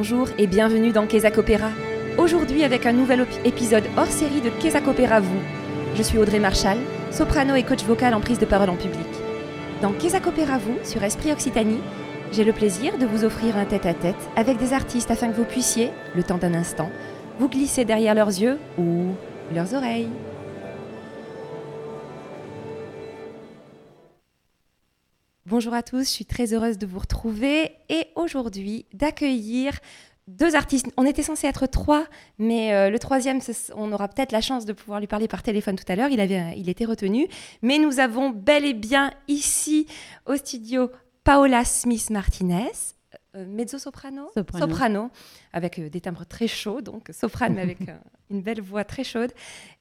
Bonjour et bienvenue dans Kézak Opéra. Aujourd'hui avec un nouvel épisode hors série de Kézak Opéra Vous. Je suis Audrey Marchal, soprano et coach vocal en prise de parole en public. Dans Kézak Opéra Vous, sur Esprit Occitanie, j'ai le plaisir de vous offrir un tête-à-tête -tête avec des artistes afin que vous puissiez, le temps d'un instant, vous glisser derrière leurs yeux ou leurs oreilles. Bonjour à tous, je suis très heureuse de vous retrouver et aujourd'hui d'accueillir deux artistes. On était censé être trois, mais euh, le troisième, on aura peut-être la chance de pouvoir lui parler par téléphone tout à l'heure. Il, avait, il était retenu. Mais nous avons bel et bien ici au studio Paola Smith-Martinez, euh, mezzo-soprano, soprano. avec euh, des timbres très chauds, donc soprano mais avec une belle voix très chaude,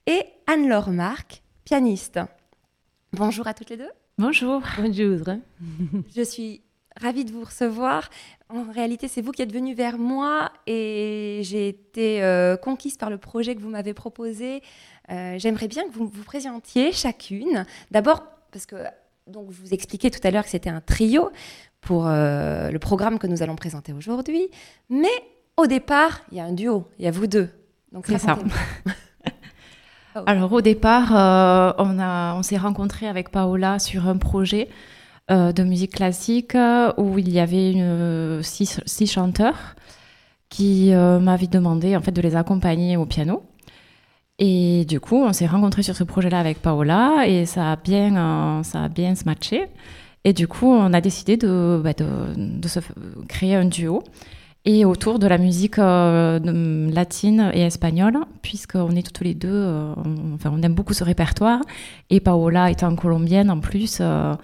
et Anne-Laure Marc, pianiste. Bonjour à toutes les deux. Bonjour. Bonjour. Je suis ravie de vous recevoir. En réalité, c'est vous qui êtes venu vers moi et j'ai été euh, conquise par le projet que vous m'avez proposé. Euh, j'aimerais bien que vous vous présentiez chacune. D'abord, parce que donc, je vous expliquais tout à l'heure que c'était un trio pour euh, le programme que nous allons présenter aujourd'hui. Mais au départ, il y a un duo, il y a vous deux. Donc, c'est ça. Ah Alors au départ, euh, on, on s'est rencontré avec Paola sur un projet euh, de musique classique euh, où il y avait une, six, chanteurs qui m'avaient demandé en fait de les accompagner au piano. Et du coup, on s'est rencontré sur ce projet-là avec Paola et ça a bien, ça a bien se matché. Et du coup, on a décidé de, bah, de, de se créer un duo et autour de la musique euh, latine et espagnole, puisqu'on est toutes les deux, euh, on, enfin, on aime beaucoup ce répertoire. Et Paola étant colombienne en plus, euh,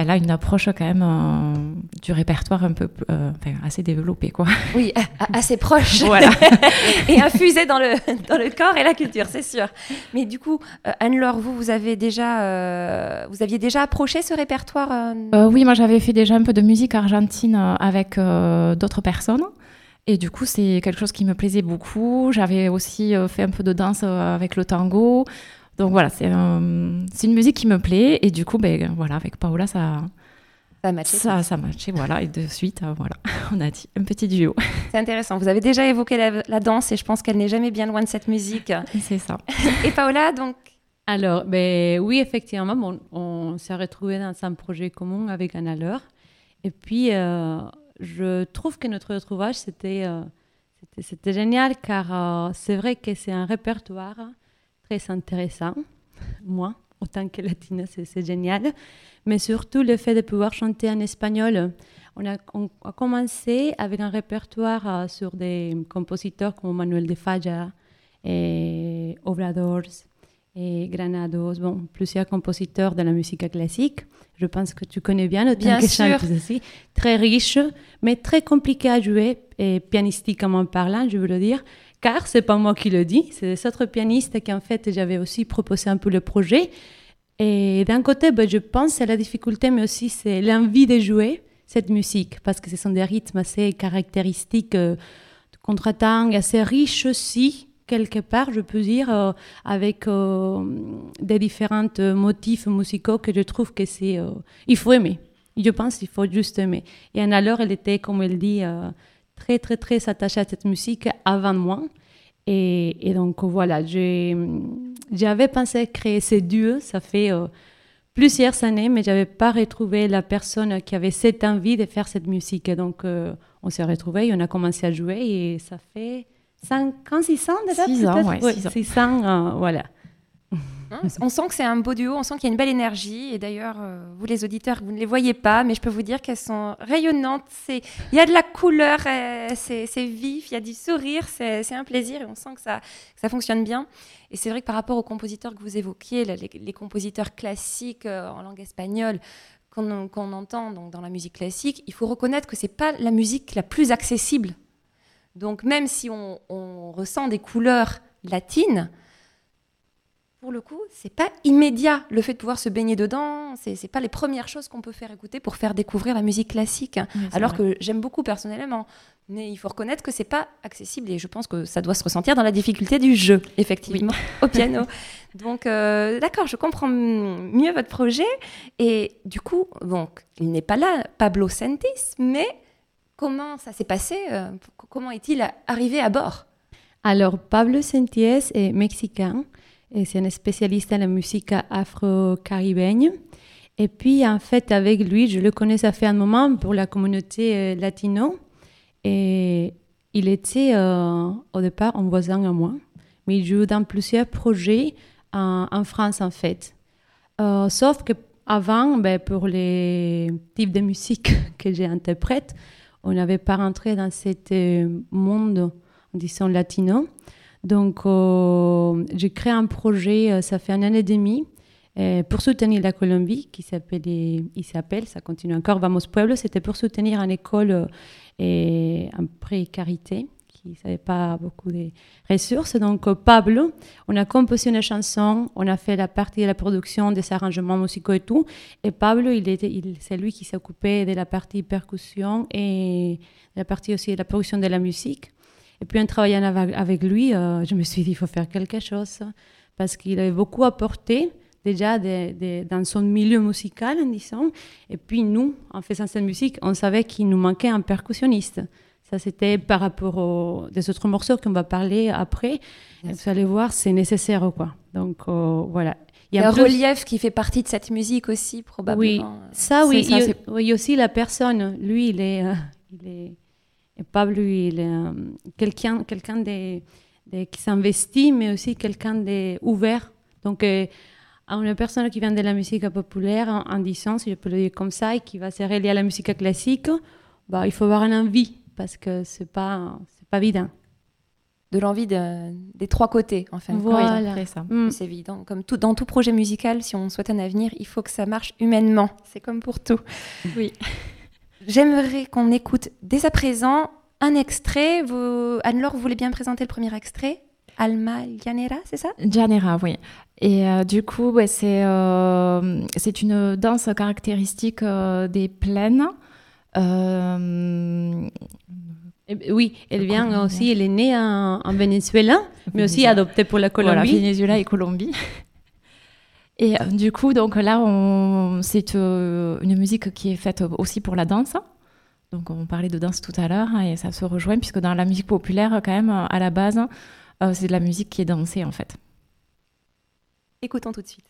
elle a une approche quand même du répertoire un peu assez développée. Quoi. Oui, assez proche. voilà. et infusée dans le, dans le corps et la culture, c'est sûr. Mais du coup, Anne-Laure, vous, vous, avez déjà, vous aviez déjà approché ce répertoire Oui, moi j'avais fait déjà un peu de musique argentine avec d'autres personnes. Et du coup, c'est quelque chose qui me plaisait beaucoup. J'avais aussi euh, fait un peu de danse euh, avec le tango. Donc voilà, c'est une musique qui me plaît. Et du coup, ben, voilà, avec Paola, ça, ça a matché. Ça, ça a matché, voilà. Et de suite, euh, voilà, on a dit un petit duo. C'est intéressant. Vous avez déjà évoqué la, danse et je pense qu'elle n'est jamais bien loin de cette musique. C'est ça. et Paola, donc? Alors, ben, oui, effectivement, on s'est retrouvés dans un projet commun avec Anna Leur. Et puis, je trouve que notre retrouvaille, c'était euh, c'était génial car euh, c'est vrai que c'est un répertoire très intéressant. Moi, autant que latine, c'est génial. Mais surtout le fait de pouvoir chanter en espagnol. On a, a commencé avec un répertoire euh, sur des compositeurs comme Manuel de Falla et Obradors et Granados, bon, plusieurs compositeurs de la musique classique. Je pense que tu connais bien, bien que sûr. aussi. Très riche, mais très compliqué à jouer, et pianistiquement parlant, je veux le dire, car c'est pas moi qui le dis, c'est des autres pianistes qui, en fait, j'avais aussi proposé un peu le projet. Et d'un côté, ben, je pense c'est la difficulté, mais aussi c'est l'envie de jouer cette musique, parce que ce sont des rythmes assez caractéristiques, euh, de contre-temps, assez riches aussi, quelque part, je peux dire, euh, avec euh, des différents motifs musicaux que je trouve que c'est... Il faut aimer. Je pense qu'il faut juste aimer. Et alors, elle était, comme elle dit, très, très, très attachée à cette musique avant moi. Et, et donc, voilà, j'avais pensé créer ces duos, ça fait plusieurs années, mais j'avais pas retrouvé la personne qui avait cette envie de faire cette musique. donc, on s'est retrouvés, on a commencé à jouer et ça fait 5 ans, 6 ans déjà 6 ans, ouais, 6 ans. Euh, voilà. Hein, on sent que c'est un beau duo, on sent qu'il y a une belle énergie. Et d'ailleurs, euh, vous les auditeurs, vous ne les voyez pas, mais je peux vous dire qu'elles sont rayonnantes. Il y a de la couleur, euh, c'est vif, il y a du sourire, c'est un plaisir et on sent que ça, ça fonctionne bien. Et c'est vrai que par rapport aux compositeurs que vous évoquiez, les, compositeurs classiques en langue espagnole, qu'on entend dans la musique classique, il faut reconnaître que ce n'est pas la musique la plus accessible donc même si on, ressent des couleurs latines, pour le coup, c'est pas immédiat le fait de pouvoir se baigner dedans. C'est n'est pas les premières choses qu'on peut faire écouter pour faire découvrir la musique classique. alors que j'aime beaucoup personnellement, mais il faut reconnaître que c'est pas accessible et je pense que ça doit se ressentir dans la difficulté du jeu, effectivement, au piano. Donc euh, d'accord, je comprends mieux votre projet et du coup, donc il n'est pas là, Pablo Sentis, mais comment ça s'est passé Comment est-il arrivé à bord? Alors, Pablo Senties est mexicain c'est un spécialiste en la musique afro-caribéenne. Et puis, en fait, avec lui, je le connais, ça fait un moment pour la communauté latino. Et il était au départ un voisin à moi, mais il joue dans plusieurs projets en, France, en fait. sauf que avant, ben, pour les types de musique que j'interprète, on n'avait pas rentré dans ce euh, monde, disons, latino. Donc, euh, j'ai créé un projet, euh, ça fait un an et demi, pour soutenir la Colombie, qui s'appelle, ça continue encore, Vamos Pueblo. C'était pour soutenir une école et en précarité qui n'avait pas beaucoup de ressources. Donc, euh, Pablo, on a composé une chanson, on a fait la partie de la production, des arrangements musicaux et tout. Et Pablo, il, c'est lui qui s'occupait de la partie percussion et de la partie aussi de la production de la musique. Et puis, en travaillant avec, lui, euh, je me suis dit, il faut faire quelque chose parce qu'il avait beaucoup apporté déjà dans son milieu musical, disons. Et puis, nous, en faisant cette musique, on savait qu'il nous manquait un percussionniste. Ça, c'était par rapport aux des autres morceaux qu'on va parler après. Vous allez voir, c'est nécessaire, quoi. Donc, euh, voilà. Il y a un relief qui fait partie de cette musique aussi, probablement. Oui, ça, oui. il, y a aussi la personne. Lui, il est... Euh, il est Pablo, il est euh, quelqu'un quelqu'un de, qui s'investit, mais aussi quelqu'un d'ouvert. Donc, une personne qui vient de la musique populaire, en, en, disant, si je peux le dire comme ça, et qui va se relier à la musique classique, bah, il faut avoir une envie parce que c'est pas c'est pas évident. De l'envie des trois côtés, en fait. Voilà. Mm. C'est évident. Comme tout, dans tout projet musical, si on souhaite un avenir, il faut que ça marche humainement. C'est comme pour tout. Oui. J'aimerais qu'on écoute dès à présent un extrait. Vous... Anne-Laure, vous voulez bien présenter le premier extrait? Alma Llanera, c'est ça? Llanera, oui. Et euh, du coup, c'est euh, c'est une danse caractéristique euh, des plaines. Oui, elle vient aussi, elle est née en, Venezuela, mais aussi adoptée pour la Colombie. Voilà, Venezuela et Colombie. Et euh, du coup, donc là, c'est euh, une musique qui est faite aussi pour la danse. Donc on parlait de danse tout à l'heure hein, et ça se rejoint puisque dans la musique populaire, quand même, à la base, euh, c'est de la musique qui est dansée en fait. Écoutons tout de suite.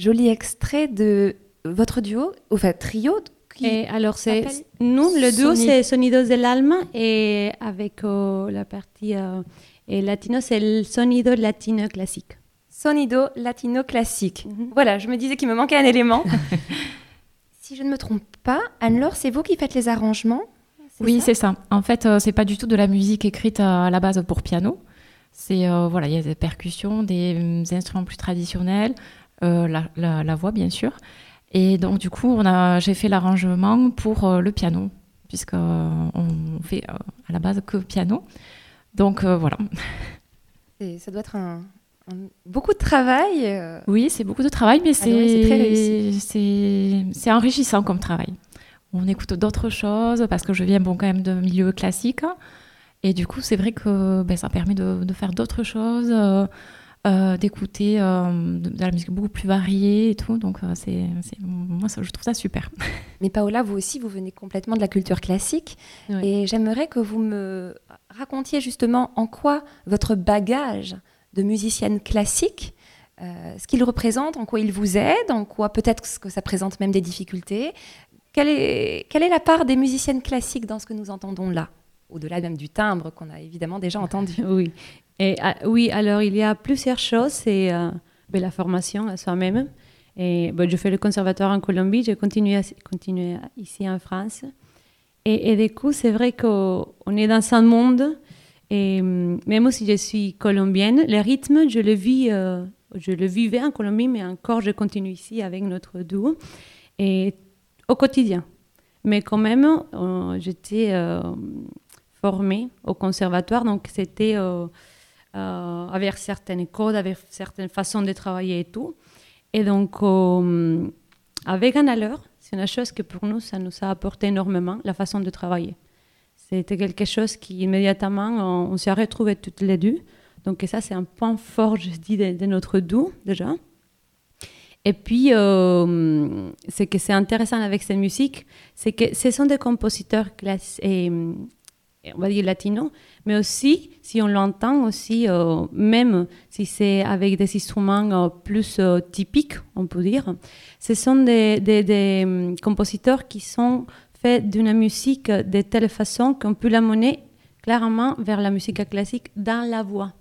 Joli extrait de votre duo, enfin trio. Qui alors, c'est nous, le duo, c'est Sonidos del Alma et avec euh, la partie euh, et latino, c'est le Sonido Latino classique. Sonido Latino classique. Mhm. Voilà, je me disais qu'il me manquait un élément. si je ne me trompe pas, Anne-Laure, c'est vous qui faites les arrangements Oui, c'est ça. En fait, euh, c'est pas du tout de la musique écrite à la base pour piano. C'est voilà, il y a des percussions, des instruments plus traditionnels, euh, la, voix bien sûr. Et donc du coup, j'ai fait l'arrangement pour euh, le piano, puisqu'on euh, fait à la base que piano. Donc voilà. Et ça doit être un, beaucoup de travail. Oui, c'est beaucoup de travail, mais ah c'est enrichissant comme travail. On écoute d'autres choses parce que je viens bon, quand même de milieu classique. Et du coup, c'est vrai que ben, ça permet de, de faire d'autres choses. Euh, d'écouter euh, de, la musique beaucoup plus variée et tout. Donc, euh, c'est, moi, ça, je trouve ça super. Mais Paola, vous aussi, vous venez complètement de la culture classique. Et j'aimerais que vous me racontiez justement en quoi votre bagage de musicienne classique, ce qu'il représente, en quoi il vous aide, en quoi peut-être que ça présente même des difficultés. quelle est, quelle est la part des musiciennes classiques dans ce que nous entendons là? Au-delà même du timbre qu'on a évidemment déjà entendu. Oui. Ah, oui, alors il y a plusieurs choses. C'est euh, la formation à soi-même. Et je fais le conservatoire en Colombie, j'ai continué, ici en France. Et, du coup, c'est vrai qu'on est dans un monde, et même si je suis colombienne, le rythme, je le vis, euh, je le vivais en Colombie, mais encore, je continue ici avec notre duo, et au quotidien. Mais quand même, euh, j'étais formée au conservatoire, donc c'était avec certaines codes, avec certaines façons de travailler et tout. Et donc, avec un allure, c'est une chose que pour nous, ça nous a apporté énormément, la façon de travailler. C'était quelque chose qui, immédiatement, on, s'est retrouvés toutes les deux. Donc ça, c'est un point fort, je dis, de, notre doux, déjà. Et puis, euh, ce que c'est intéressant avec cette musique, c'est que ce sont des compositeurs classiques, on va dire latino, mais aussi, si on l'entend aussi, euh, même si c'est avec des instruments euh, plus euh, typiques, on peut dire, ce sont des, des, hum, compositeurs qui sont faits d'une musique de telle façon qu'on peut la mener clairement vers la musique classique dans la voix.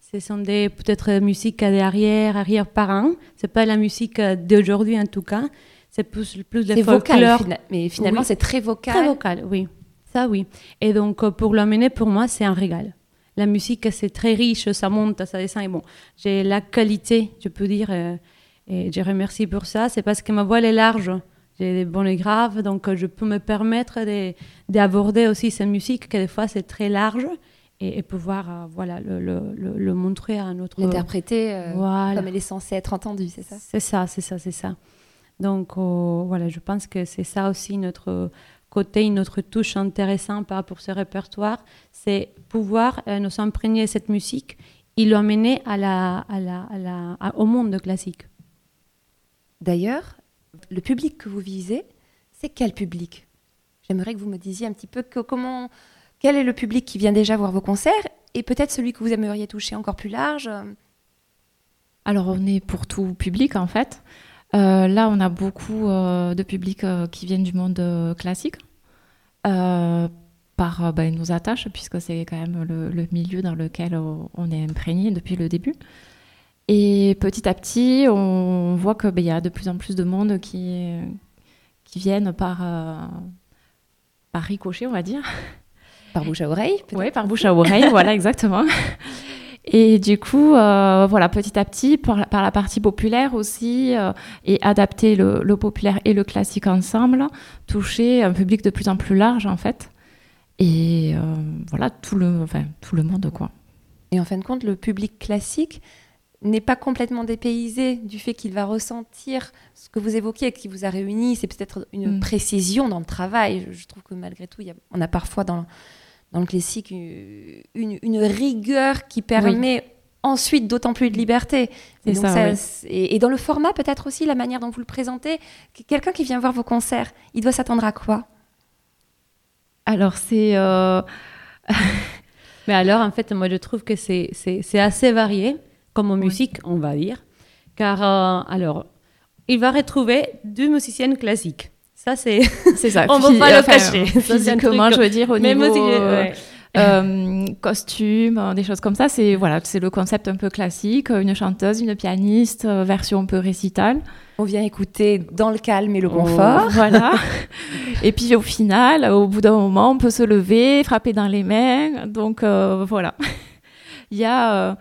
Ce sont des peut-être musiques d'arrière, arrière-parents. C'est pas la musique d'aujourd'hui en tout cas. C'est plus, plus de vocal, mais finalement c'est très vocal. Très vocal, oui. Ça, oui. Et donc, euh, pour l'amener, pour moi, c'est un régal. La musique, c'est très riche, ça monte, ça descend. Et bon, j'ai la qualité, je peux dire, euh, et je remercie pour ça. C'est parce que ma voix, elle est large. J'ai des bonnes graves, donc euh, je peux me permettre d'aborder aussi cette musique, que des fois, c'est très large. Et, pouvoir voilà, le, le, montrer à notre... L'interpréter voilà. comme elle est censée être entendue, c'est ça? C'est ça, c'est ça, c'est ça. Donc, voilà, je pense que c'est ça aussi notre côté, une autre touche intéressante pour ce répertoire, c'est pouvoir euh, nous imprégner cette musique et l'emmener à la, à la, au monde classique. D'ailleurs, le public que vous visez, c'est quel public? J'aimerais que vous me disiez un petit peu comment, quel est le public qui vient déjà voir vos concerts et peut-être celui que vous aimeriez toucher encore plus large? Alors on est pour tout public en fait. Euh, là, on a beaucoup euh, de publics euh, qui viennent du monde classique par bah, nos attaches, puisque c'est quand même le, milieu dans lequel on est imprégné depuis le début. Et petit à petit, on voit qu'il bah, y a de plus en plus de monde qui, qui viennent par, par ricochet, on va dire. Par bouche à oreille Oui, par bouche à oreille, voilà, exactement. Et du coup, euh, voilà, petit à petit, par, la partie populaire aussi, euh, et adapter le, populaire et le classique ensemble, toucher un public de plus en plus large en fait. Et euh, voilà, tout le, enfin, tout le monde quoi. Et en fin de compte, le public classique n'est pas complètement dépaysé du fait qu'il va ressentir ce que vous évoquiez, qui vous a réuni. C'est peut-être une mm. précision dans le travail. Je, trouve que malgré tout, y a, on a parfois dans dans le classique une, rigueur qui permet ensuite d'autant plus de liberté. Et, et, dans le format peut-être aussi, la manière dont vous le présentez, quelqu'un qui vient voir vos concerts, il doit s'attendre à quoi? Alors c'est... Euh, Mais alors en fait, moi je trouve que c'est assez varié, comme en musique, on va dire. Car euh, alors, il va retrouver deux musiciennes classiques. Ça, c'est. C'est ça. On ne va pas le cacher. Physiquement, je veux dire, au niveau. Euh, euh, costume, des choses comme ça, c'est voilà, c'est le concept un peu classique, une chanteuse, une pianiste, euh, version un peu récitale. On vient écouter dans le calme et le confort. voilà. et puis au final, au bout d'un moment, on peut se lever, frapper dans les mains. Donc voilà. Il y a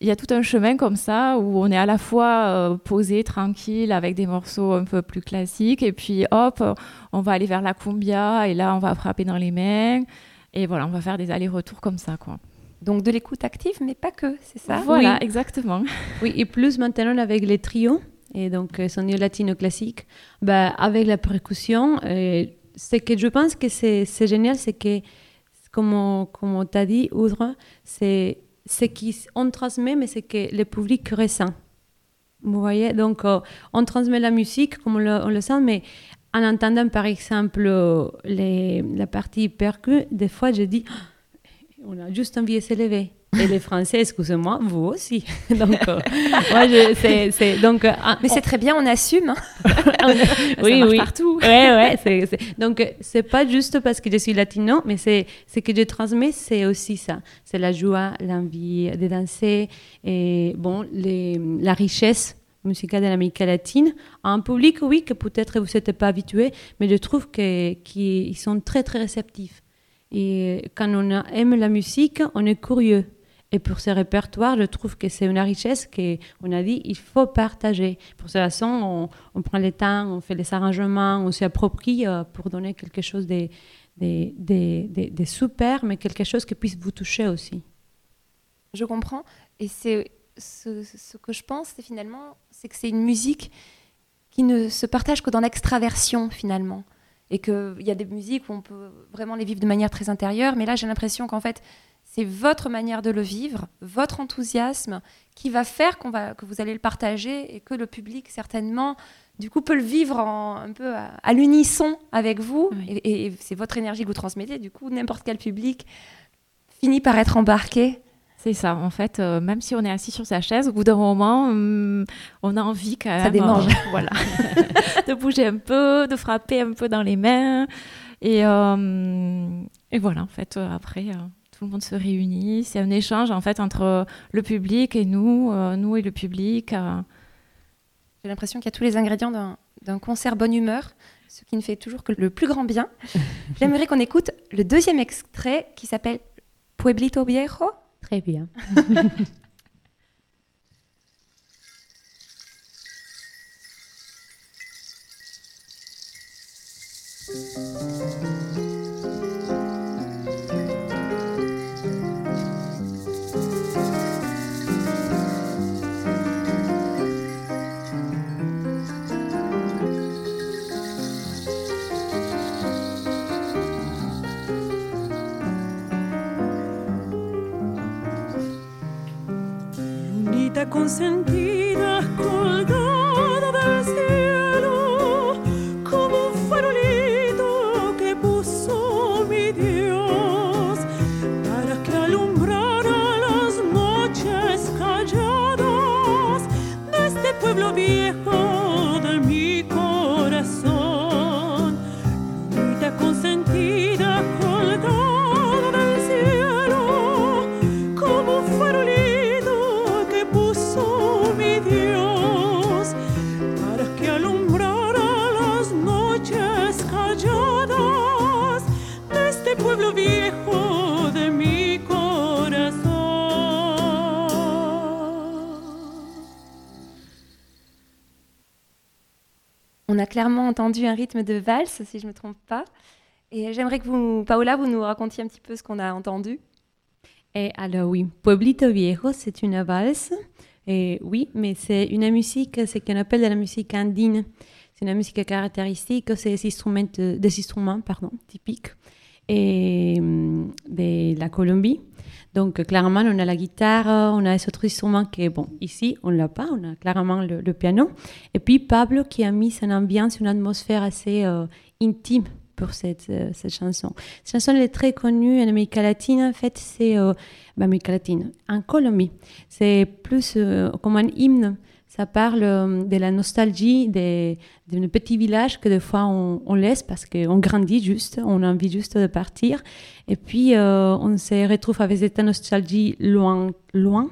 il y a tout un chemin comme ça où on est à la fois euh, posé, tranquille, avec des morceaux un peu plus classiques, et puis hop, on va aller vers la cumbia, et là, on va frapper dans les mains, et voilà, on va faire des allers-retours comme ça, quoi. Donc de l'écoute active, mais pas que, c'est ça? Voilà, exactement. Oui, et plus maintenant avec les trios, et donc euh, son latino classique, bah, avec la percussion, euh, ce que je pense que c'est génial, c'est que, comme, comme tu as dit, Oudre, c'est ce qu'on transmet, mais c'est que le public ressent. Vous voyez Donc, euh, on transmet la musique comme on le, sent, mais en entendant par exemple les, la partie percu, des fois je dis, on a juste envie de se lever. Et les Français, excusez-moi, vous aussi. donc, euh, moi, je, c'est, donc, euh, Mais c'est très bien, on assume. Hein. oui, oui. partout. Ouais, ouais. C'est, donc, c'est pas juste parce que je suis latino, mais c'est ce que je transmets, c'est aussi ça. C'est la joie, l'envie de danser et bon, les, la richesse musicale de l'Amérique latine. Un public, oui, que peut-être vous n'êtes pas habitué, mais je trouve qu'ils sont très, très réceptifs. Et quand on aime la musique, on est curieux. Et pour ce répertoire, je trouve que c'est une richesse qu'on a dit il faut partager. Pour cette raison, on, prend le temps, on fait les arrangements, on s'approprie euh, pour donner quelque chose de, super, mais quelque chose qui puisse vous toucher aussi. Je comprends. Et c'est ce, ce, que je pense, c'est finalement, c'est que c'est une musique qui ne se partage que dans l'extraversion finalement. Et qu'il y a des musiques où on peut vraiment les vivre de manière très intérieure, mais là j'ai l'impression qu'en fait c'est votre manière de le vivre, votre enthousiasme qui va faire qu'on va, que vous allez le partager et que le public, certainement, du coup, peut le vivre un peu à, l'unisson avec vous. Et, c'est votre énergie que vous transmettez. Du coup, n'importe quel public finit par être embarqué. C'est ça, en fait, euh, même si on est assis sur sa chaise, au bout d'un moment, hum, on a envie quand même, ça démange. voilà, de bouger un peu, de frapper un peu dans les mains. Et, euh, et voilà, en fait, euh, après, tout le monde se réunit. C'est un échange en fait entre le public et nous, euh, nous et le public. Euh. J'ai l'impression qu'il y a tous les ingrédients d'un concert bonne humeur, ce qui ne fait toujours que le plus grand bien. J'aimerais qu'on écoute le deuxième extrait qui s'appelle Pueblito Viejo. Très bien. entendu un rythme de valse, si je ne me trompe pas. Et j'aimerais que vous, Paola, vous nous racontiez un petit peu ce qu'on a entendu. Et alors oui, Pueblito Viejo, c'est une valse. Et oui, mais c'est une musique, ce qu'on appelle de la musique andine. C'est une musique caractéristique, c'est des instruments, des instruments pardon, typiques et, hum, de la Colombie. Donc, clairement, on a la guitare, on a les autres instruments qui, bon, ici, on l'a pas, on a clairement le, piano. Et puis, Pablo qui a mis une ambiance, une atmosphère assez euh, intime pour cette, euh, cette chanson. Cette chanson, elle est très connue en Amérique latine. En fait, c'est... Euh, bah, Amérique latine, en Colombie. C'est plus comme un hymne ça parle euh, de la nostalgie d'un petit village que des fois on, laisse parce qu'on grandit juste, on a envie juste de partir. Et puis euh, on se retrouve avec cette nostalgie loin, loin,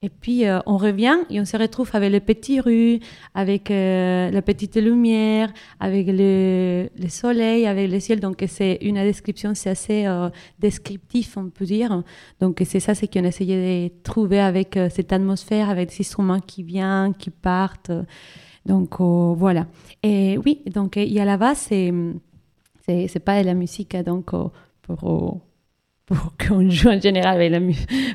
et puis euh, on revient et on se retrouve avec les petites rues, avec euh, la petite lumière, avec le, le, soleil, avec le ciel. Donc c'est une description, c'est assez euh, descriptif, on peut dire. Donc c'est ça, c'est qu'on a essayé de trouver avec cette atmosphère, avec des instruments qui viennent, qui partent. Donc voilà. Et oui, donc il y a là-bas, c'est c'est pas de la musique donc pour pour qu'on joue en général avec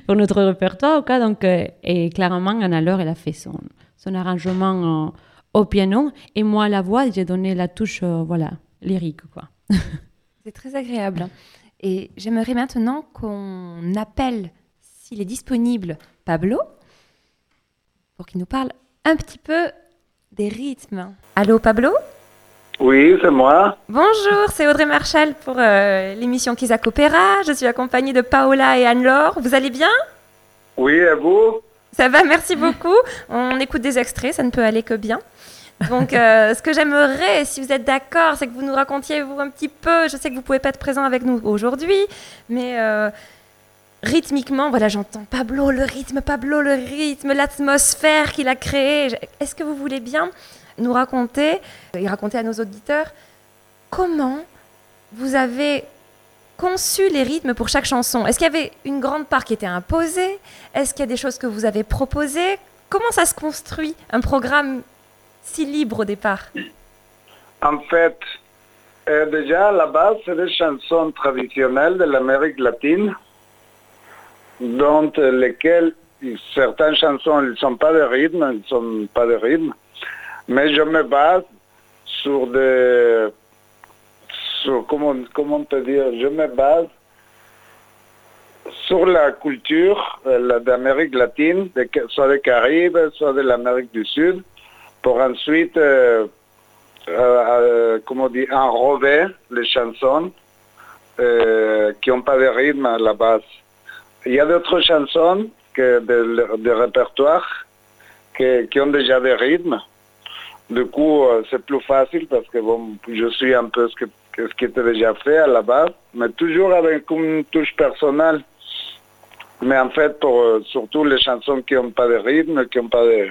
pour notre répertoire. Quoi. Donc, euh, et clairement, Anna Laure, elle a fait son, son arrangement au piano. Et moi, la voix, j'ai donné la touche euh, voilà, lyrique. Quoi. C'est très agréable. Et j'aimerais maintenant qu'on appelle, s'il est disponible, Pablo, pour qu'il nous parle un petit peu des rythmes. Allô, Pablo? Oui, c'est moi. Bonjour, c'est Audrey Marchal pour euh, l'émission Kizak Opéra. Je suis accompagnée de Paola et Anne-Laure. Vous allez bien? Oui, et vous? Ça va, merci beaucoup. On écoute des extraits, ça ne peut aller que bien. Donc, euh, ce que j'aimerais, si vous êtes d'accord, c'est que vous nous racontiez vous un petit peu. Je sais que vous pouvez pas être présent avec nous aujourd'hui, mais euh, rythmiquement, voilà, j'entends Pablo, le rythme, Pablo, le rythme, l'atmosphère qu'il a créée. Est-ce que vous voulez bien nous raconter et raconter à nos auditeurs comment vous avez conçu les rythmes pour chaque chanson. Est-ce qu'il y avait une grande part qui était imposée? Est-ce qu'il y a des choses que vous avez proposées? Comment ça se construit un programme si libre au départ? En fait, euh, déjà, à la base, c'est des chansons traditionnelles de l'Amérique latine, dont euh, lesquelles certaines chansons ne sont pas de rythme, ne sont pas de rythme, mais je me base sur des... Sur, comment, comment te dire Je me base sur la culture euh, d'Amérique latine, soit des Caraïbes, soit de l'Amérique du Sud, pour ensuite, euh, euh, comment dire, enrober les chansons euh, qui n'ont pas de rythme à la base. Il y a d'autres chansons que de, répertoire qui ont déjà des rythmes. Du coup, euh, c'est plus facile parce que bon, je suis un peu ce, que, ce qui était déjà fait à la base, mais toujours avec une touche personnelle. Mais en fait, pour euh, surtout les chansons qui n'ont pas de rythme, qui n'ont pas de...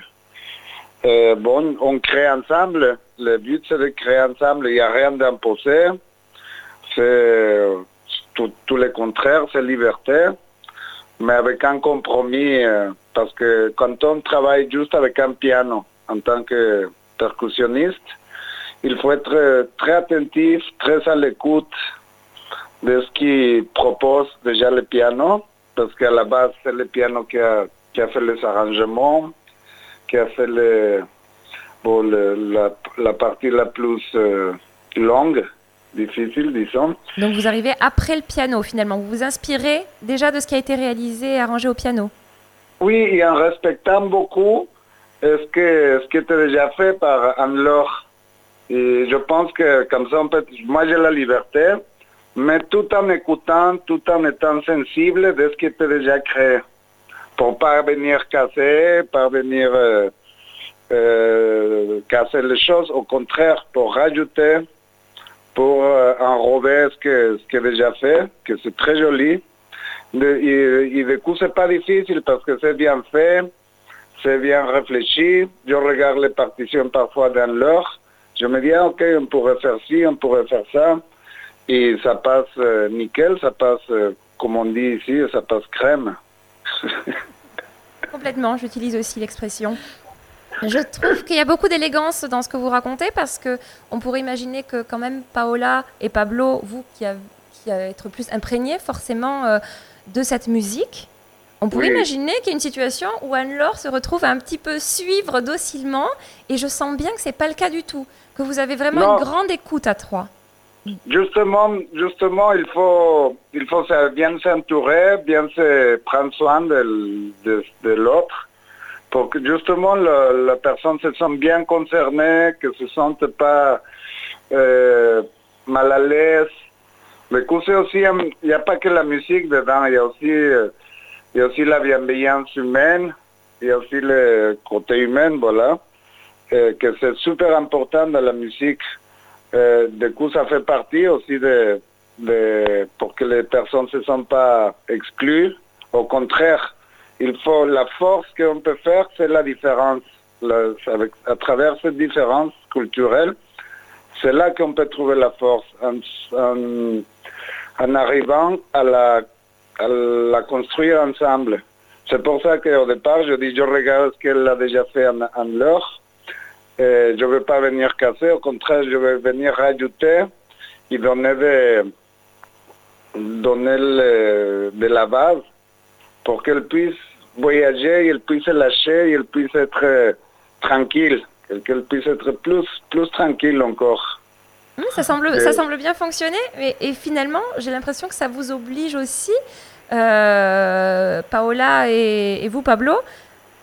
Euh, bon, on crée ensemble. Le but, c'est de créer ensemble. Il n'y a rien d'imposé. C'est tout, tout le contraire, c'est liberté. Mais avec un compromis, parce que quand on travaille juste avec un piano en tant que percussionniste, il faut être euh, très attentif, très à l'écoute de ce qui propose déjà le piano, parce qu'à la base, c'est le piano qui a, qui a fait les arrangements, qui a fait le, bon, le, la, la, partie la plus euh, longue, difficile, disons. Donc vous arrivez après le piano finalement, vous vous inspirez déjà de ce qui a été réalisé et arrangé au piano? Oui, et en respectant beaucoup ce, que, ce qui était déjà fait par Anne-Laure? Et je pense que comme ça, moi j'ai la liberté, mais tout en écoutant, tout en étant sensible de ce qui était déjà créé pour pas venir casser, pas venir euh, euh, casser les choses, au contraire, pour rajouter, pour euh, enrober ce, qui est déjà fait, que c'est très joli. Et, et, du coup, c'est pas difficile parce que c'est bien fait, c'est bien réfléchi. Je regarde les partitions parfois dans l'heure. Je me dis, ah, ok, on pourrait faire ci, on pourrait faire ça. Et ça passe euh, nickel, ça passe, euh, comme on dit ici, ça passe crème. Complètement, j'utilise aussi l'expression. Je trouve qu'il y a beaucoup d'élégance dans ce que vous racontez parce que on pourrait imaginer que quand même Paola et Pablo, vous qui avez qui a être plus imprégné forcément euh, de cette musique, on pourrait oui. imaginer qu'il y a une situation où Anne-Laure se retrouve à un petit peu suivre docilement et je sens bien que c'est pas le cas du tout, que vous avez vraiment Non. une grande écoute à trois. Justement, justement, il faut, il faut bien s'entourer, bien se prendre soin de, de, de l'autre, pour que justement le- la personne se sente bien concernée, que se sente pas euh, mal à l'aise. Mais c'est aussi, il n'y a pas que la musique dedans, il y a aussi, euh, il y a aussi la bienveillance humaine, il y a aussi le côté humain, voilà, euh, que c'est super important dans la musique. Euh, du coup, ça fait partie aussi de, pour que les personnes ne se sentent pas exclues. Au contraire, il faut la force qu'on peut faire, c'est la différence. À travers cette différence culturelle, c'est là qu'on peut trouver la force en arrivant à la, à la construire ensemble. C'est pour ça qu'au départ, je dis, je regarde ce qu'elle a déjà fait en, en l'heure. Je ne veux pas venir casser, au contraire, je vais venir rajouter et donner, de, donner de la base pour qu'elle puisse voyager, elle puisse lâcher, et elle puisse être euh, tranquille, qu'elle puisse être plus, plus tranquille encore. Hum, ça, semble, ça semble bien fonctionner et finalement, j'ai l'impression que ça vous oblige aussi, euh, Paola et, et vous, Pablo,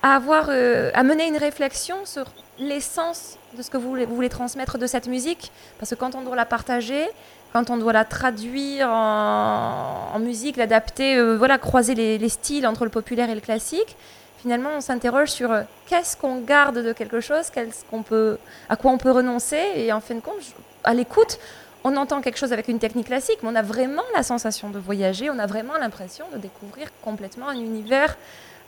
à, avoir, euh, à mener une réflexion sur l'essence de ce que vous voulez, vous voulez transmettre de cette musique. Parce que quand on doit la partager, quand on doit la traduire en, en musique, l'adapter, euh, voilà, croiser les, les styles entre le populaire et le classique, finalement, on s'interroge sur euh, qu'est-ce qu'on garde de quelque chose, qu'est-ce qu'on peut, à quoi on peut renoncer. Et en fin de compte, je- à l'écoute, on entend quelque chose avec une technique classique, mais on a vraiment la sensation de voyager, on a vraiment l'impression de découvrir complètement un univers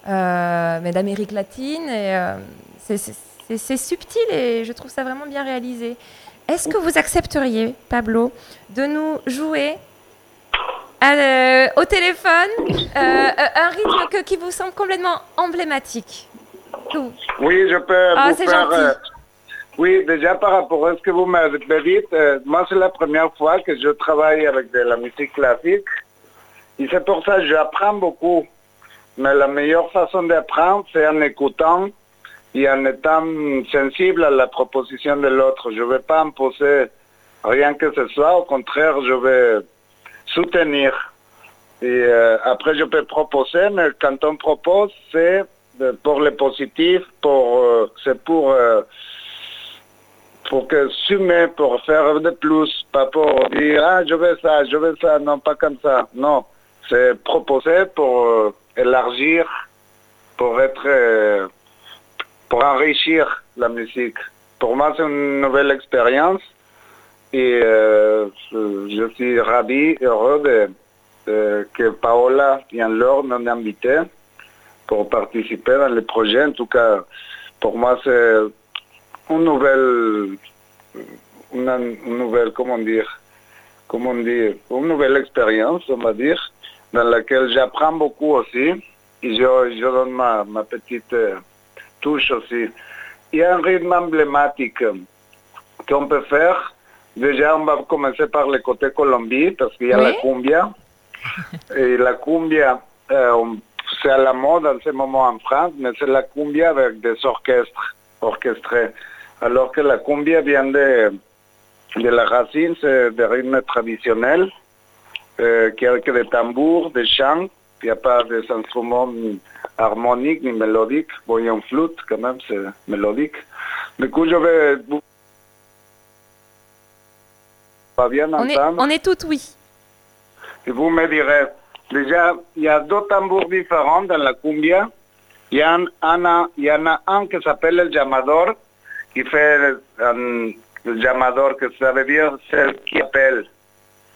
euh, mais d'Amérique latine. Et, euh, c'est- subtil et je trouve ça vraiment bien réalisé. Est-ce que vous accepteriez, Pablo, de nous jouer euh, au téléphone un rythme que- qui vous semble complètement emblématique? Oui, je peux Ah, vous c'est faire... euh, oui, déjà par rapport à ce que vous m'avez dit, euh, moi c'est la première fois que je travaille avec de la musique classique. Et c'est pour ça que j'apprends beaucoup. Mais la meilleure façon d'apprendre, c'est en écoutant et en étant sensible à la proposition de l'autre. Je ne vais pas imposer rien que ce soit. Au contraire, je vais soutenir. Et euh, après, je peux proposer, mais quand on propose, c'est de- pour le positif, pour, euh, c'est pour, pour que sumer, pour faire de plus, pas pour dire, ah, je veux ça, je veux ça, non, pas comme ça. Non, c'est proposer pour euh, élargir, pour être, euh, pour enrichir la musique. Pour moi, c'est une nouvelle expérience et euh, je, suis ravi, heureux de, que Paola et Anne-Laure m'ont invité pour participer dans le projet. En tout cas, pour moi, c'est une nouvelle, une, une nouvelle, comment dire, comment dire, une nouvelle expérience, on va dire, dans laquelle j'apprends beaucoup aussi. Et je, je donne ma, ma petite euh, touche aussi. Il y a un rythme emblématique qu'on peut faire. Déjà, on va commencer par le côté Colombie, parce qu'il y a Oui. la cumbia. Et la cumbia, euh, c'est à la mode en ce moment en France, mais c'est la cumbia avec des orchestres orchestrés. Alors que la cumbia vient de, de la racine, c'est des rythmes traditionnels, euh, qui avec des tambours, des chants. Il n'y a pas des instruments ni harmoniques ni mélodiques. Bon, il y a une flûte quand même, c'est mélodique. Du coup, je vais vous... Pas bien on, est, on est tout oui. Et vous me direz, déjà, il y a deux tambours différents dans la cumbia. Il y, en a, il y en a un qui s'appelle le llamador, qui fait un, le llamador, que ça veut dire celle qui appelle,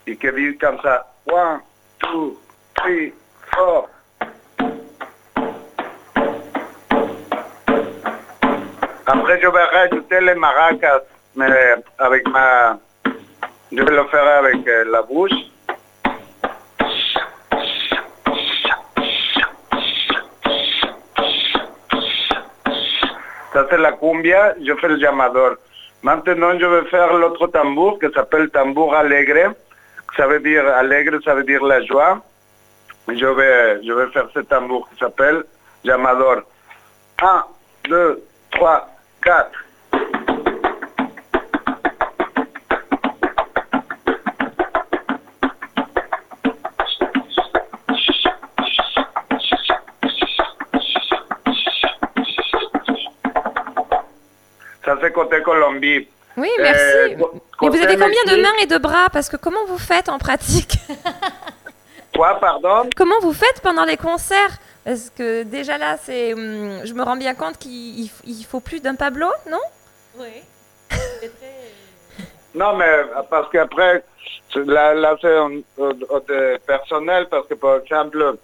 et qui dit comme ça, one, two, three, four. Après, je vais rajouter les maracas, mais avec ma... Je vais le faire avec euh, la bouche. Ça c'est la cumbia, je fais le llamador. Maintenant je vais faire l'autre tambour qui s'appelle tambour alegre. Ça veut dire alegre, ça veut dire la joie. Je vais, je vais faire ce tambour qui s'appelle llamador. 1, 2, 3, 4. C'est côté Colombie. Oui, Euh, merci. Mais vous avez combien de mains et de bras? Parce que comment vous faites en pratique? Quoi, pardon? Comment vous faites pendant les concerts? Parce que déjà là, c'est, hum, je me rends bien compte qu'il il- il faut plus d'un Pablo, non? Oui. Non, mais parce qu'après, là, là c'est un- un- un- personnel, parce que par exemple,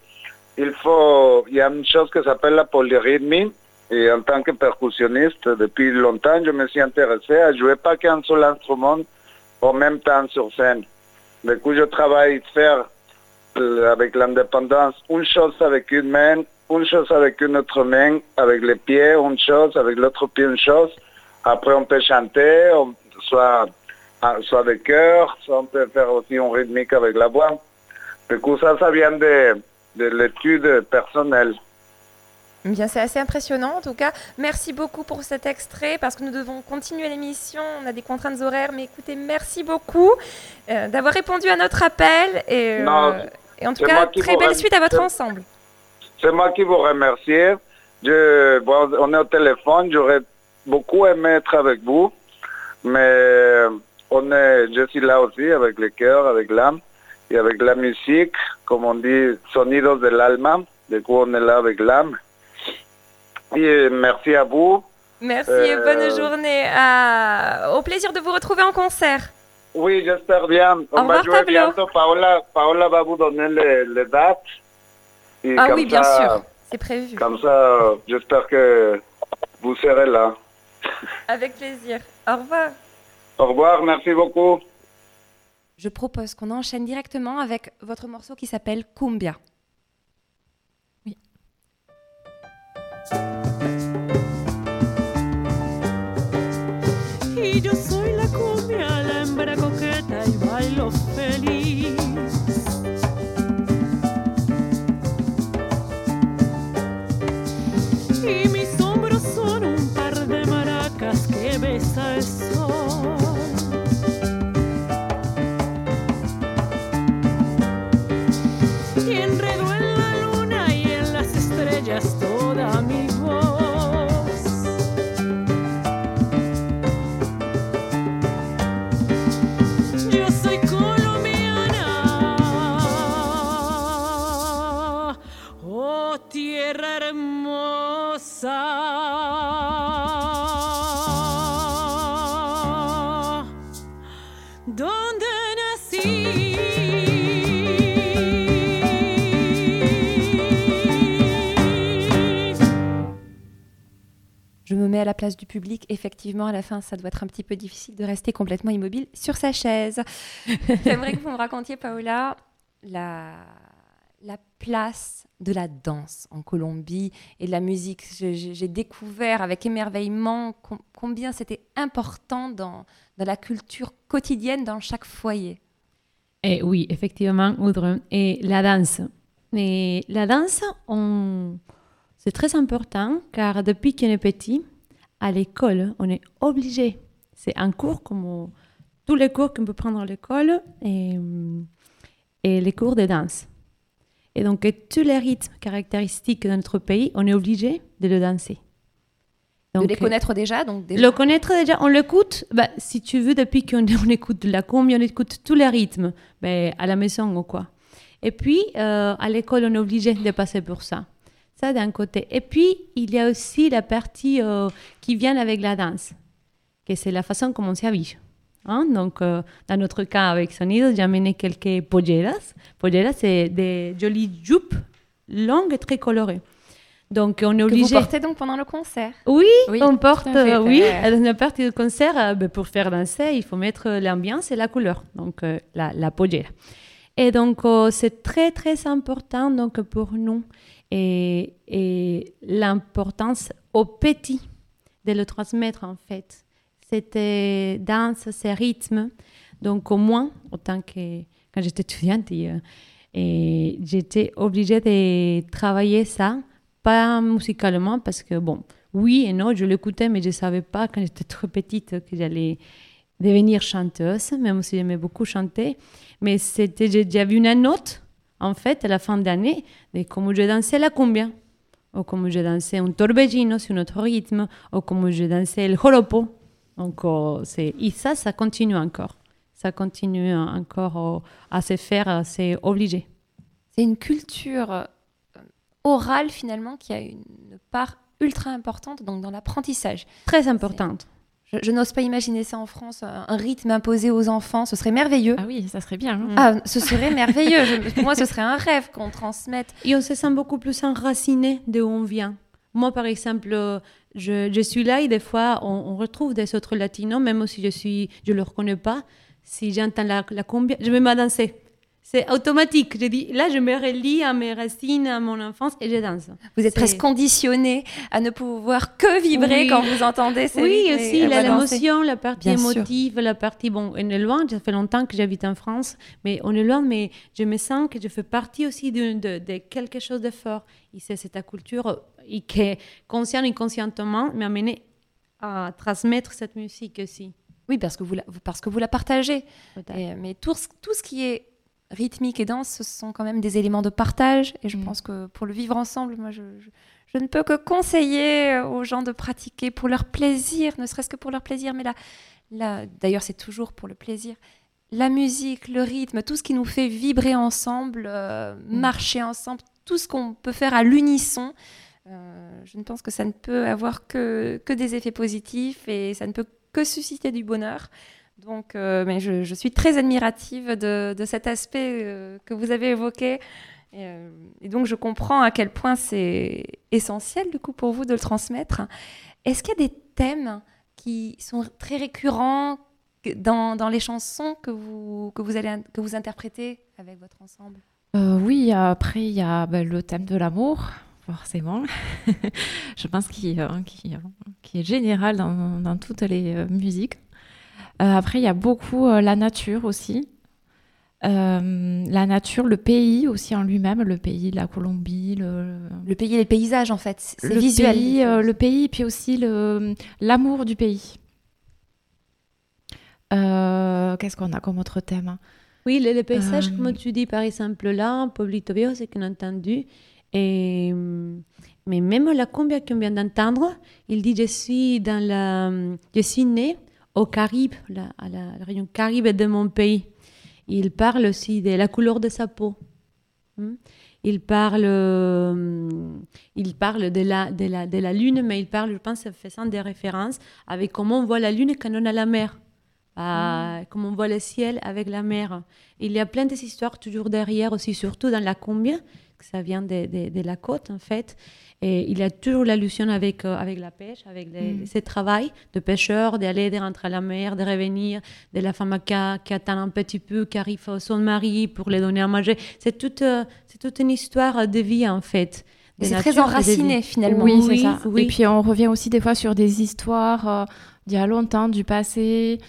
il faut, il y a une chose qui s'appelle la polyrythmie, et en tant que percussionniste, depuis longtemps, je me suis intéressé à jouer pas qu'un seul instrument en même temps sur scène. Du coup, je travaille faire euh, avec l'indépendance une chose avec une main, une chose avec une autre main, avec les pieds, une chose, avec l'autre pied, une chose. Après, on peut chanter, soit, ah, soit de cœur, soit on peut faire aussi un rythmique avec la voix. Du coup, ça, ça vient de, de l'étude personnelle. Bien, c'est assez impressionnant en tout cas. Merci beaucoup pour cet extrait parce que nous devons continuer l'émission. On a des contraintes horaires, mais écoutez, merci beaucoup euh, d'avoir répondu à notre appel et, euh, Non, et en tout cas, très belle rem- suite à votre ensemble. C'est moi qui vous remercie. je, bon, on est au téléphone, j'aurais beaucoup aimé être avec vous, mais on est, je suis là aussi avec le cœur, avec l'âme et avec la musique, comme on dit, sonidos de l'alma. Du coup, on est là avec l'âme. Et merci à vous. Merci et Euh, bonne journée. À- Au plaisir de vous retrouver en concert. Oui, j'espère bien. On revoir, va jouer Pablo. bientôt. Paola, Paola va vous donner les, les dates. Et Ah oui, bien sûr. C'est prévu. Comme ça, j'espère que vous serez là. Avec plaisir. Au revoir. Au revoir, merci beaucoup. Je propose qu'on enchaîne directement avec votre morceau qui s'appelle Cumbia. Y yo soy la cumbia, la hembra coqueta y bailo Je me mets à la place du public. Effectivement, à la fin, ça doit être un petit peu difficile de rester complètement immobile sur sa chaise. J'aimerais que vous me racontiez, Paola, la, la place de la danse en Colombie et de la musique. J'ai découvert avec émerveillement com- combien c'était important dans la culture quotidienne dans chaque foyer. Et oui, effectivement, Audrey. Et la danse. Et la danse, c'est très important car depuis qu'on est petit, à l'école, on est obligé. C'est un cours comme tous les cours qu'on peut prendre à l'école et, et les cours de danse. Et donc, tous les rythmes caractéristiques de notre pays, on est obligé de le danser. De Donc, les connaître déjà, donc déjà. le connaître déjà, on l'écoute, bah, si tu veux, depuis qu'on on écoute de la combi, on écoute tous les rythmes, bah, à la maison ou quoi. Et puis, euh, à l'école, on est obligé de passer pour ça. Ça, d'un côté. Et puis, il y a aussi la partie euh, qui vient avec la danse, que c'est la façon comment on s'habille. Hein? Donc, euh, dans notre cas, avec Sonido, j'ai amené quelques polleras. Polleras, c'est des jolies jupes longues et très colorées. Donc, on est que vous obligé. portez donc pendant le concert. Oui, Oui, on porte, fait. euh, oui, à la partie du concert, euh, ben, pour faire danser, il faut mettre euh, l'ambiance et la couleur, donc euh, la, la. Et donc, euh, c'est très, très important donc, pour nous. Et, et l'importance au petit de le transmettre, en fait. C'était danse, ces rythmes. Donc, au moins, autant que quand j'étais étudiante, et, euh, et j'étais obligée de travailler ça, pas musicalement, parce que, bon, oui et non, je l'écoutais, mais je ne savais pas quand j'étais trop petite que j'allais devenir chanteuse, même si j'aimais beaucoup chanter. Mais c'était, j'ai vu une note, en fait, à la fin d'année, de comment je dansais la cumbia, ou comment je dansais un torbellino sur notre rythme, ou comment je dansais le joropo. Donc, euh, c'est, et ça, ça continue encore. Ça continue encore euh, à se faire, euh, c'est obligé. C'est une culture orale finalement qui a une part ultra importante donc dans l'apprentissage. Très importante. Je, je n'ose pas imaginer ça en France, un, un rythme imposé aux enfants, ce serait merveilleux. Ah oui, ça serait bien. hein. Ah, ce serait merveilleux. Je- pour moi, ce serait un rêve qu'on transmette. Et on se sent beaucoup plus enraciné de où on vient. Moi, par exemple, je, je suis là et des fois, on, on retrouve des autres latinos, même si je suis, je le reconnais pas. Si j'entends la, la cumbia, je me mets à danser. C'est automatique. Je dis, là, je me relie à mes racines, à mon enfance et je danse. Vous êtes presque conditionné à ne pouvoir que vibrer Oui. quand vous entendez ces Oui, aussi, l'émotion, la partie Bien sûr. émotive, la partie, bon, on est loin, ça fait longtemps que j'habite en France, mais on est loin, mais je me sens que je fais partie aussi de, de- de quelque chose de fort. Et c'est cette culture et qui, conscient et inconscientement, m'a amené à transmettre cette musique aussi. Oui, parce que vous la, parce que vous la partagez. Et- mais tout, tout ce qui est rythmique et danse, ce sont quand même des éléments de partage. Et je Mm. pense que pour le vivre ensemble, moi, je, je- je ne peux que conseiller aux gens de pratiquer pour leur plaisir, ne serait-ce que pour leur plaisir. Mais là, là d'ailleurs, c'est toujours pour le plaisir. La musique, le rythme, tout ce qui nous fait vibrer ensemble, euh, marcher ensemble, tout ce qu'on peut faire à l'unisson. euh, je ne pense que ça ne peut avoir que, que des effets positifs et ça ne peut que susciter du bonheur. Donc, euh, mais je, suis très admirative de, cet aspect euh, que vous avez évoqué. Et, euh, et donc, je comprends à quel point c'est essentiel, du coup, pour vous de le transmettre. Est-ce qu'il y a des thèmes qui sont très récurrents dans, les chansons que vous, que, vous allez, que vous interprétez avec votre ensemble? Oui, après, il y a ben, le thème de l'amour, forcément. Je pense qu'il euh, est général dans, dans toutes les musiques. Euh, après, il y a beaucoup euh, la nature aussi. Euh, la nature, le pays aussi en lui-même, le pays, la Colombie, le, Le pays et les paysages, en fait. C'est le visuel. pays, euh, le pays, puis aussi le- l'amour du pays. Euh, Qu'est-ce qu'on a comme autre thème Oui, le, le paysage, Euh, comme tu dis, par exemple, là, Poblito Viejo, c'est qu'on a entendu. Et, mais même la cumbia qu'on vient d'entendre, il dit Je suis, dans la, je suis né au Caribe, la- à la, région Caribe de mon pays. Il parle aussi de la couleur de sa peau. Hum. Il parle, hum, il parle de, la, de, la, de la lune, mais il parle, je pense, en faisant des références avec comment on voit la lune quand on a la mer. Ah, Comme on voit le ciel avec la mer. Il y a plein des histoires toujours derrière aussi, surtout dans la cumbia, que ça vient de, de- de la côte en fait. Et il y a toujours l'allusion avec, euh, avec la pêche, avec les- Mm. ce travail de pêcheur, d'aller, de rentrer à la mer, de revenir, de la femme qui, a- qui attend un petit peu, qui arrive à son mari pour lui donner à manger. C'est toute, euh, c'est toute une histoire de vie en fait. C'est très enraciné, finalement. Oui, c'est Oui, ça. oui. Et puis on revient aussi des fois sur des histoires euh, d'il y a longtemps, du passé,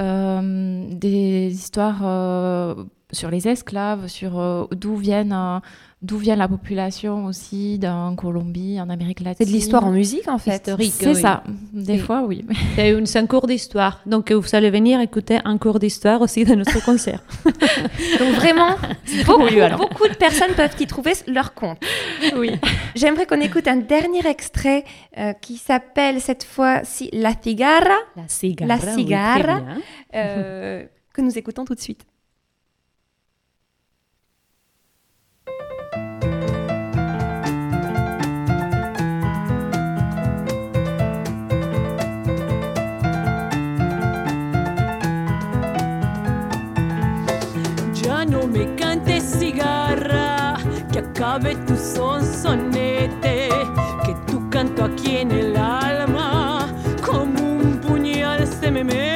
euh, des histoires euh, sur les esclaves, sur euh, d'où viennent, euh, d'où vient la population aussi en Colombie, en Amérique latine. C'est de l'histoire en musique, en fait. Historique. C'est oui. ça. Des Oui. fois, oui. C'est une- c'est un cours d'histoire. Donc vous allez venir écouter un cours d'histoire aussi de notre concert. Donc vraiment, beaucoup, Oui, alors. beaucoup de personnes peuvent y trouver leur compte. Oui. J'aimerais qu'on écoute un dernier extrait euh, qui s'appelle cette fois-ci La Cigarra, La cigarra. La cigarra. euh, que nous écoutons tout de suite. No me cantes cigarra, que acabe tu sonsonete, que tu canto aquí en el alma, como un puñal se me mete,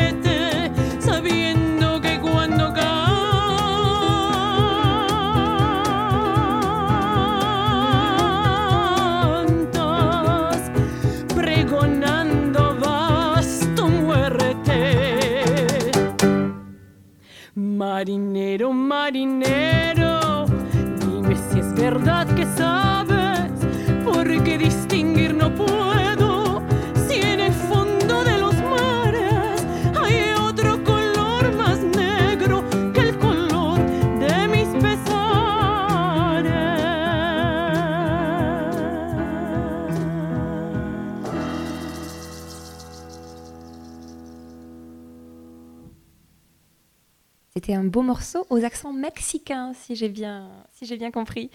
beau aux accents mexicains, si j'ai bien, si j'ai bien compris.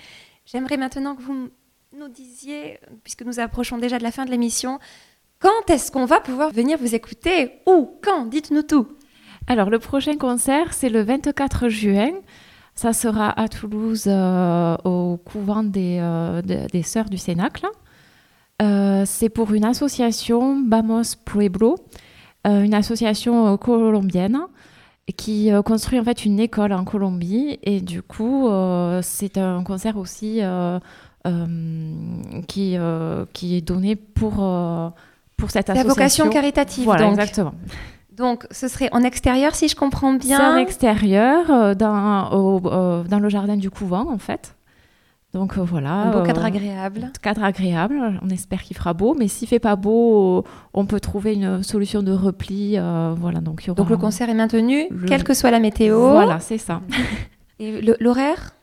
J'aimerais maintenant que vous nous disiez, puisque nous approchons déjà de la fin de l'émission, quand est-ce qu'on va pouvoir venir vous écouter Où Quand? Dites-nous tout. Alors, le prochain concert, c'est le 24 juin. Ça sera à Toulouse, euh, au couvent des, euh, de- des Sœurs du Cénacle. Euh, c'est pour une association, Bamos Pueblo, une association colombienne qui euh, construit en fait une école en Colombie. Et du coup, euh, c'est un concert aussi euh, qui, qui est donné pour, pour cette La association. vocation caritative, Voilà, donc. exactement. Donc, ce serait en extérieur, si je comprends C'est en bien. extérieur, dans, au- dans le jardin du couvent, en fait. Donc euh, voilà. Un beau cadre euh, agréable. cadre agréable. On espère qu'il fera beau, mais s'il fait pas beau, euh, on peut trouver une solution de repli. euh, voilà, donc il y aura Donc, le concert est maintenu, Le- quelle que soit la météo. Voilà, c'est ça. Et l'horaire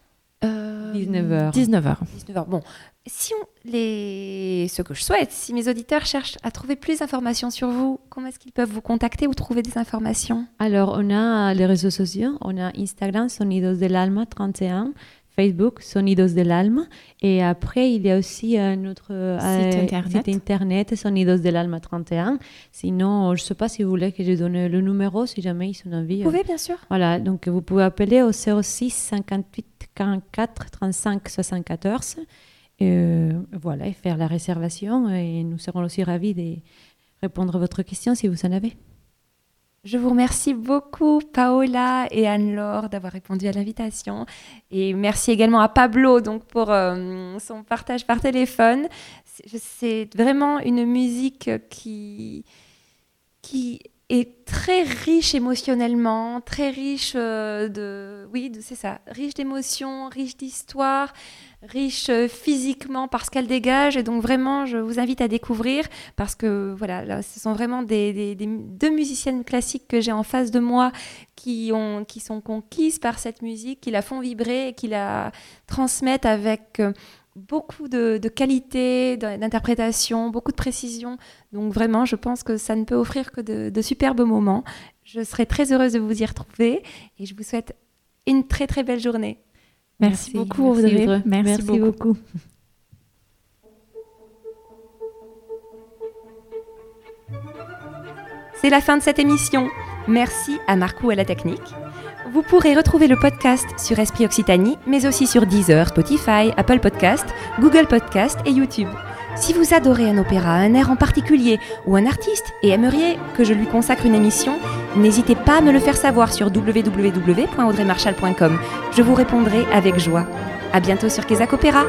19h. 19h. 19h. Bon, si on, les, ce que je souhaite, si mes auditeurs cherchent à trouver plus d'informations sur vous, comment est-ce qu'ils peuvent vous contacter ou trouver des informations? Alors, on a les réseaux sociaux. On a Instagram, Sonidos del Alma 31, Facebook, Sonidos del Alma. Et après, il y a aussi un autre euh, Site internet. site internet, Sonidos del Alma 31. Sinon, je ne sais pas si vous voulez que je donne le numéro, si jamais ils ont envie. Vous pouvez, bien sûr. Voilà, donc vous pouvez appeler au 06 58 44 35 74. Euh, voilà, et faire la réservation. Et nous serons aussi ravis de répondre à votre question si vous en avez. Je vous remercie beaucoup, Paola et Anne-Laure, d'avoir répondu à l'invitation. Et merci également à Pablo donc, pour euh, son partage par téléphone. C'est- vraiment une musique qui, qui est très riche émotionnellement, très riche euh, de... Oui, c'est ça, riche d'émotions, riche d'histoire, riche euh, physiquement parce qu'elle dégage. Et donc vraiment, je vous invite à découvrir parce que voilà, là, ce sont vraiment des- deux musiciennes classiques que j'ai en face de moi qui, ont, qui sont conquises par cette musique, qui la font vibrer et qui la transmettent avec euh, beaucoup de, de qualité, d'interprétation, beaucoup de précision. Donc vraiment, je pense que ça ne peut offrir que de, de superbes moments. Je serai très heureuse de vous y retrouver et je vous souhaite une très très belle journée. Merci, beaucoup, Merci, Audrey. Audrey. Merci, Merci beaucoup. beaucoup. C'est la fin de cette émission. Merci à Marcou à la technique. Vous pourrez retrouver le podcast sur Esprit Occitanie, mais aussi sur Deezer, Spotify, Apple Podcast, Google Podcast et YouTube. Si vous adorez un opéra, un air en particulier ou un artiste et aimeriez que je lui consacre une émission, n'hésitez pas à me le faire savoir sur www.audreymarchal.com. Je vous répondrai avec joie. À bientôt sur Kézak Opéra.